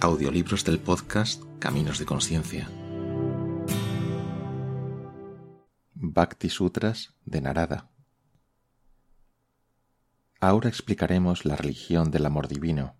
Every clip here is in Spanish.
Audiolibros del podcast Caminos de Conciencia. Bhakti Sutras de Narada. Ahora explicaremos la religión del amor divino.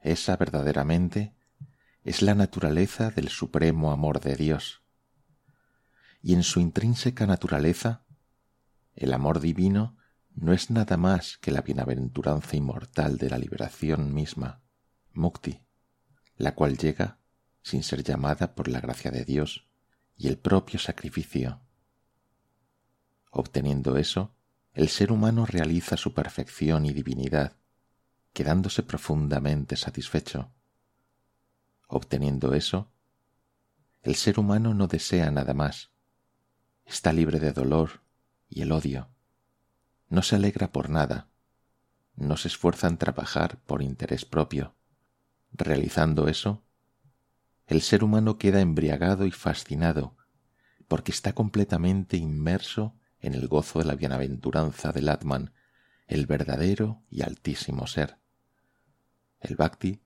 Esa verdaderamente es la naturaleza del supremo amor de Dios. Y en su intrínseca naturaleza, el amor divino no es nada más que la bienaventuranza inmortal de la liberación misma, mukti, la cual llega sin ser llamada por la gracia de Dios y el propio sacrificio. Obteniendo eso, el ser humano realiza su perfección y divinidad, quedándose profundamente satisfecho. Obteniendo eso, el ser humano no desea nada más, está libre de dolor y el odio no se alegra por nada, no se esfuerza en trabajar por interés propio. Realizando eso, el ser humano queda embriagado y fascinado, porque está completamente inmerso en el gozo de la bienaventuranza del Atman, el verdadero y altísimo ser. El bhakti,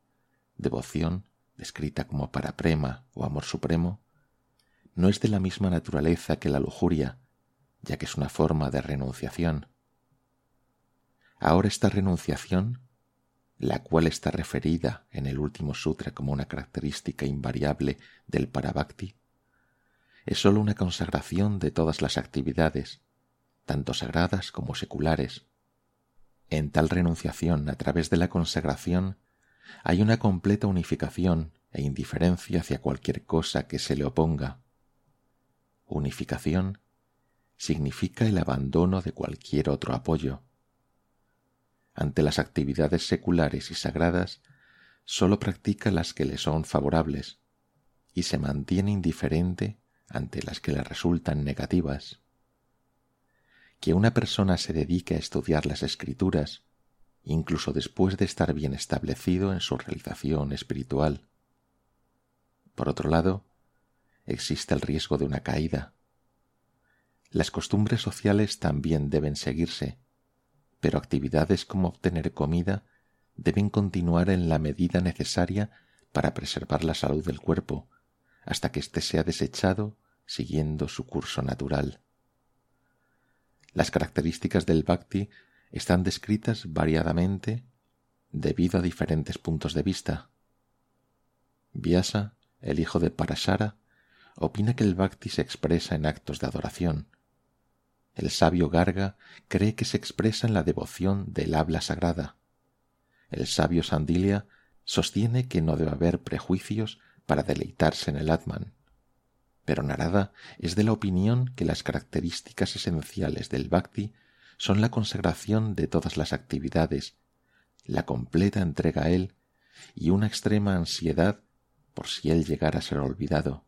devoción, descrita como paraprema o amor supremo, no es de la misma naturaleza que la lujuria, ya que es una forma de renunciación. Ahora esta renunciación, la cual está referida en el último sutra como una característica invariable del Parabhakti, es sólo una consagración de todas las actividades, tanto sagradas como seculares. En tal renunciación a través de la consagración hay una completa unificación e indiferencia hacia cualquier cosa que se le oponga. Unificación significa el abandono de cualquier otro apoyo ante las actividades seculares y sagradas, sólo practica las que le son favorables y se mantiene indiferente ante las que le resultan negativas. Que una persona se dedique a estudiar las escrituras, incluso después de estar bien establecido en su realización espiritual. Por otro lado, existe el riesgo de una caída. Las costumbres sociales también deben seguirse, pero actividades como obtener comida deben continuar en la medida necesaria para preservar la salud del cuerpo, hasta que éste sea desechado siguiendo su curso natural. Las características del bhakti están descritas variadamente debido a diferentes puntos de vista. Vyasa, el hijo de Parashara, opina que el bhakti se expresa en actos de adoración, el sabio Garga cree que se expresa en la devoción del habla sagrada. El sabio Sandilia sostiene que no debe haber prejuicios para deleitarse en el Atman. Pero Narada es de la opinión que las características esenciales del Bhakti son la consagración de todas las actividades, la completa entrega a él y una extrema ansiedad por si él llegara a ser olvidado.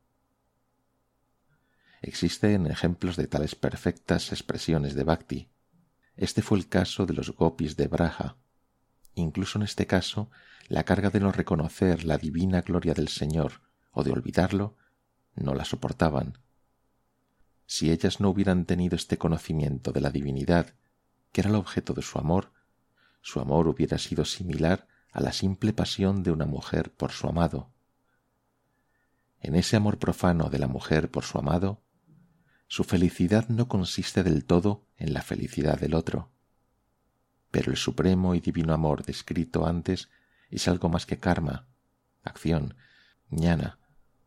Existen ejemplos de tales perfectas expresiones de Bhakti. Este fue el caso de los gopis de Braja. Incluso en este caso, la carga de no reconocer la divina gloria del Señor o de olvidarlo, no la soportaban. Si ellas no hubieran tenido este conocimiento de la divinidad, que era el objeto de su amor, su amor hubiera sido similar a la simple pasión de una mujer por su amado. En ese amor profano de la mujer por su amado su felicidad no consiste del todo en la felicidad del otro. Pero el supremo y divino amor descrito antes es algo más que karma, acción, ñana,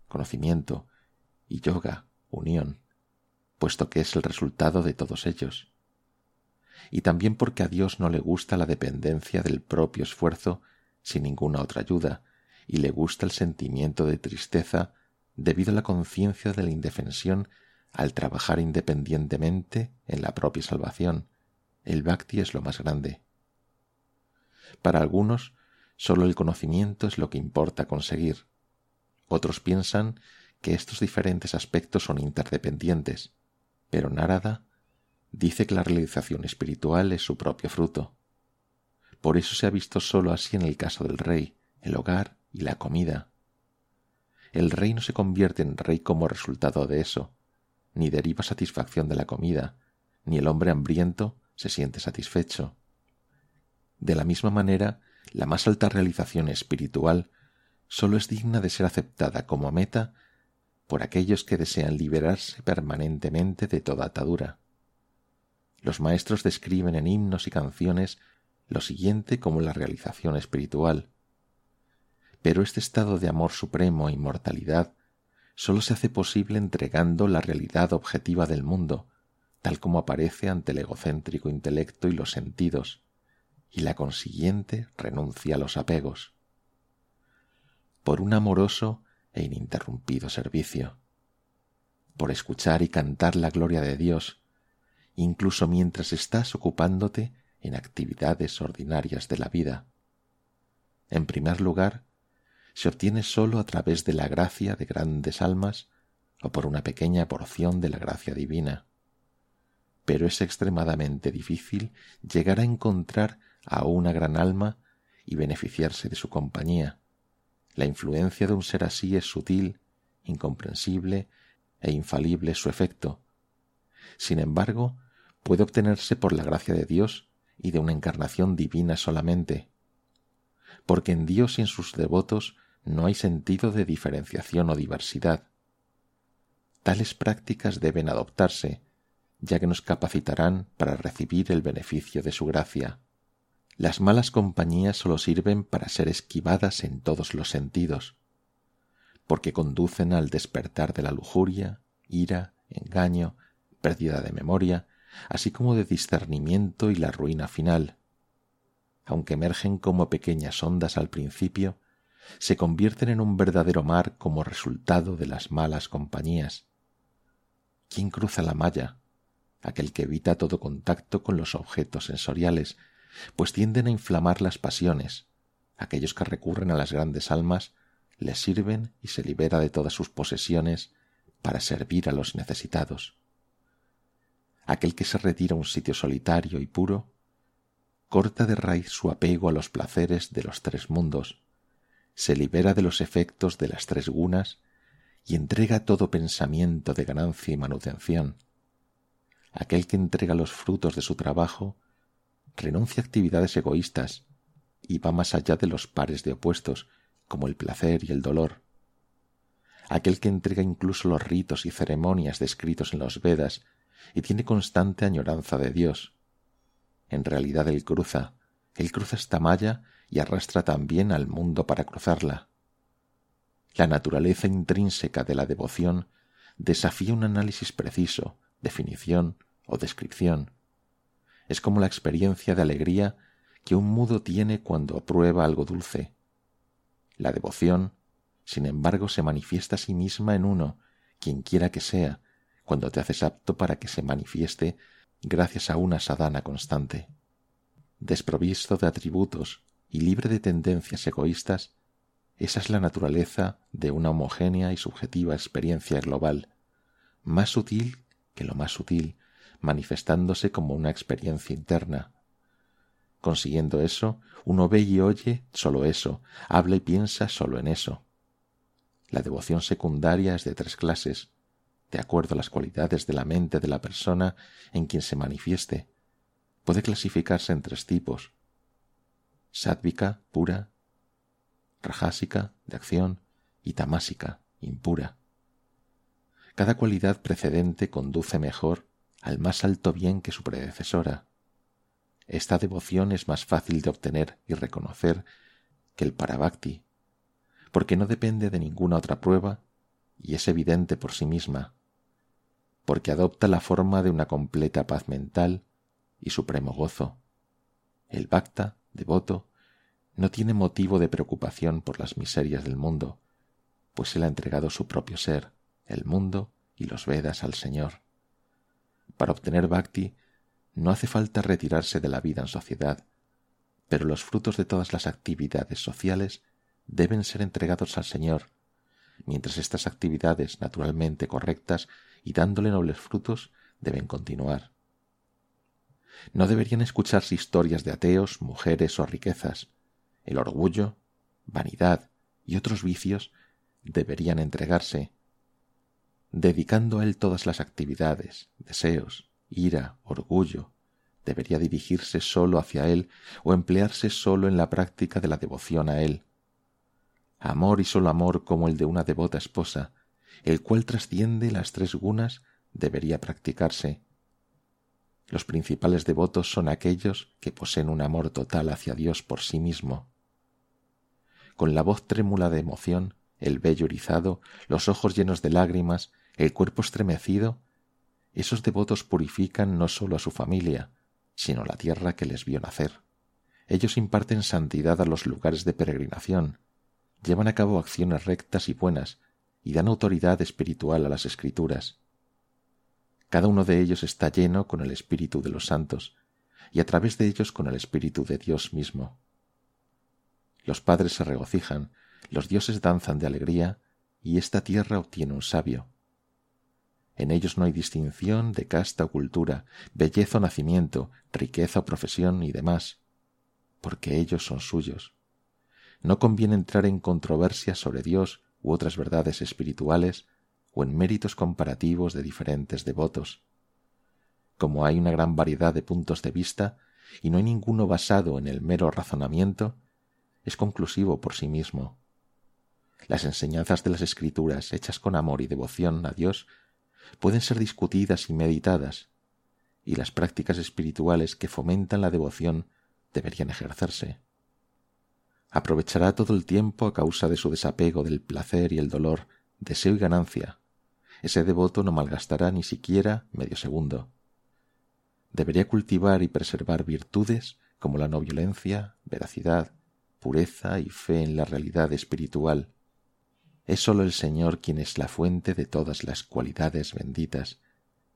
conocimiento y yoga, unión, puesto que es el resultado de todos ellos. Y también porque a Dios no le gusta la dependencia del propio esfuerzo sin ninguna otra ayuda, y le gusta el sentimiento de tristeza debido a la conciencia de la indefensión al trabajar independientemente en la propia salvación, el bhakti es lo más grande. Para algunos, sólo el conocimiento es lo que importa conseguir. Otros piensan que estos diferentes aspectos son interdependientes, pero Narada dice que la realización espiritual es su propio fruto. Por eso se ha visto sólo así en el caso del rey, el hogar y la comida. El rey no se convierte en rey como resultado de eso, ni deriva satisfacción de la comida, ni el hombre hambriento se siente satisfecho. De la misma manera, la más alta realización espiritual sólo es digna de ser aceptada como meta por aquellos que desean liberarse permanentemente de toda atadura. Los maestros describen en himnos y canciones lo siguiente como la realización espiritual. Pero este estado de amor supremo e inmortalidad sólo se hace posible entregando la realidad objetiva del mundo, tal como aparece ante el egocéntrico intelecto y los sentidos, y la consiguiente renuncia a los apegos. Por un amoroso e ininterrumpido servicio, por escuchar y cantar la gloria de Dios, incluso mientras estás ocupándote en actividades ordinarias de la vida. En primer lugar, se obtiene sólo a través de la gracia de grandes almas o por una pequeña porción de la gracia divina. Pero es extremadamente difícil llegar a encontrar a una gran alma y beneficiarse de su compañía. La influencia de un ser así es sutil, incomprensible e infalible su efecto. Sin embargo, puede obtenerse por la gracia de Dios y de una encarnación divina solamente, porque en Dios y en sus devotos no hay sentido de diferenciación o diversidad. Tales prácticas deben adoptarse, ya que nos capacitarán para recibir el beneficio de su gracia. Las malas compañías solo sirven para ser esquivadas en todos los sentidos, porque conducen al despertar de la lujuria, ira, engaño, pérdida de memoria, así como de discernimiento y la ruina final. Aunque emergen como pequeñas ondas al principio, se convierten en un verdadero mar como resultado de las malas compañías. ¿Quién cruza la malla? Aquel que evita todo contacto con los objetos sensoriales, pues tienden a inflamar las pasiones. Aquellos que recurren a las grandes almas les sirven y se libera de todas sus posesiones para servir a los necesitados. Aquel que se retira a un sitio solitario y puro, corta de raíz su apego a los placeres de los tres mundos, se libera de los efectos de las tres gunas y entrega todo pensamiento de ganancia y manutención. Aquel que entrega los frutos de su trabajo renuncia a actividades egoístas y va más allá de los pares de opuestos, como el placer y el dolor. Aquel que entrega incluso los ritos y ceremonias descritos en los Vedas y tiene constante añoranza de Dios. En realidad él cruza, él cruza esta malla y arrastra también al mundo para cruzarla. La naturaleza intrínseca de la devoción desafía un análisis preciso, definición o descripción, es como la experiencia de alegría que un mudo tiene cuando aprueba algo dulce. La devoción, sin embargo, se manifiesta a sí misma en uno, quien quiera que sea, cuando te haces apto para que se manifieste gracias a una sadana constante. Desprovisto de atributos y libre de tendencias egoístas, esa es la naturaleza de una homogénea y subjetiva experiencia global, más sutil que lo más sutil, manifestándose como una experiencia interna. Consiguiendo eso, uno ve y oye solo eso, habla y piensa solo en eso. La devoción secundaria es de tres clases, de acuerdo a las cualidades de la mente de la persona en quien se manifieste. Puede clasificarse en tres tipos. Sádvica, pura, rajásica, de acción, y tamásica, impura. Cada cualidad precedente conduce mejor al más alto bien que su predecesora. Esta devoción es más fácil de obtener y reconocer que el parabhakti, porque no depende de ninguna otra prueba y es evidente por sí misma, porque adopta la forma de una completa paz mental y supremo gozo. El bhakta, devoto, no tiene motivo de preocupación por las miserias del mundo, pues él ha entregado su propio ser, el mundo y los Vedas al Señor. Para obtener bhakti no hace falta retirarse de la vida en sociedad, pero los frutos de todas las actividades sociales deben ser entregados al Señor, mientras estas actividades naturalmente correctas y dándole nobles frutos deben continuar. No deberían escucharse historias de ateos, mujeres o riquezas. El orgullo, vanidad y otros vicios deberían entregarse dedicando a él todas las actividades, deseos, ira, orgullo, debería dirigirse sólo hacia él o emplearse sólo en la práctica de la devoción a él. amor y solo amor como el de una devota esposa, el cual trasciende las tres gunas, debería practicarse. Los principales devotos son aquellos que poseen un amor total hacia Dios por sí mismo. Con la voz trémula de emoción, el vello erizado, los ojos llenos de lágrimas, el cuerpo estremecido, esos devotos purifican no sólo a su familia, sino la tierra que les vio nacer. Ellos imparten santidad a los lugares de peregrinación, llevan a cabo acciones rectas y buenas, y dan autoridad espiritual a las escrituras. Cada uno de ellos está lleno con el espíritu de los santos, y a través de ellos con el espíritu de Dios mismo. Los padres se regocijan, los dioses danzan de alegría, y esta tierra obtiene un sabio. En ellos no hay distinción de casta o cultura, belleza o nacimiento, riqueza o profesión y demás, porque ellos son suyos. No conviene entrar en controversias sobre Dios u otras verdades espirituales o en méritos comparativos de diferentes devotos. Como hay una gran variedad de puntos de vista y no hay ninguno basado en el mero razonamiento, es conclusivo por sí mismo. Las enseñanzas de las escrituras hechas con amor y devoción a Dios pueden ser discutidas y meditadas, y las prácticas espirituales que fomentan la devoción deberían ejercerse. Aprovechará todo el tiempo a causa de su desapego del placer y el dolor, deseo y ganancia. Ese devoto no malgastará ni siquiera medio segundo. Debería cultivar y preservar virtudes como la no violencia, veracidad, pureza y fe en la realidad espiritual. Es sólo el Señor quien es la fuente de todas las cualidades benditas,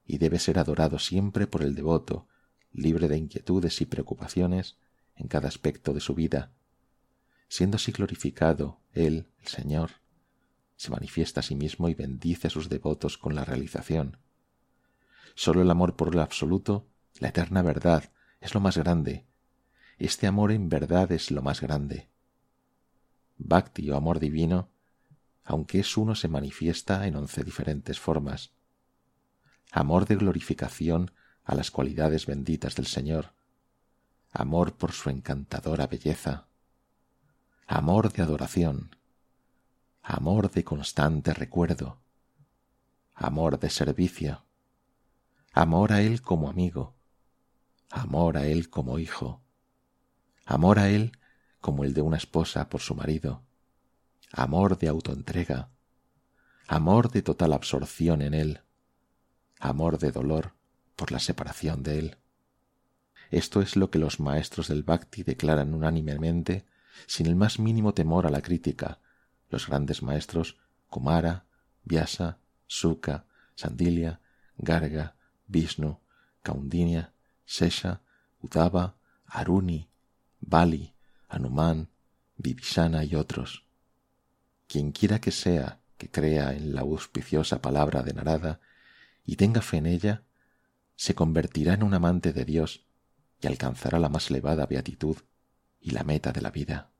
y debe ser adorado siempre por el devoto, libre de inquietudes y preocupaciones, en cada aspecto de su vida. Siendo así glorificado, Él, el Señor, se manifiesta a sí mismo y bendice a sus devotos con la realización. Sólo el amor por el absoluto, la eterna verdad, es lo más grande. Este amor en verdad es lo más grande. Bhakti o amor divino, aunque es uno, se manifiesta en once diferentes formas. Amor de glorificación a las cualidades benditas del Señor, amor por su encantadora belleza, amor de adoración, amor de constante recuerdo, amor de servicio, amor a Él como amigo, amor a Él como hijo, amor a Él como el de una esposa por su marido, amor de autoentrega, amor de total absorción en Él, amor de dolor por la separación de Él. Esto es lo que los maestros del Bhakti declaran unánimemente, sin el más mínimo temor a la crítica, los grandes maestros Kumara, Vyasa, Sukha, Sandilya, Garga, Vishnu, Kaundinya, Sesha, Udava, Aruni, Bali, Anuman, Vibhishana y otros. Quienquiera que sea que crea en la auspiciosa palabra de Narada y tenga fe en ella, se convertirá en un amante de Dios y alcanzará la más elevada beatitud y la meta de la vida.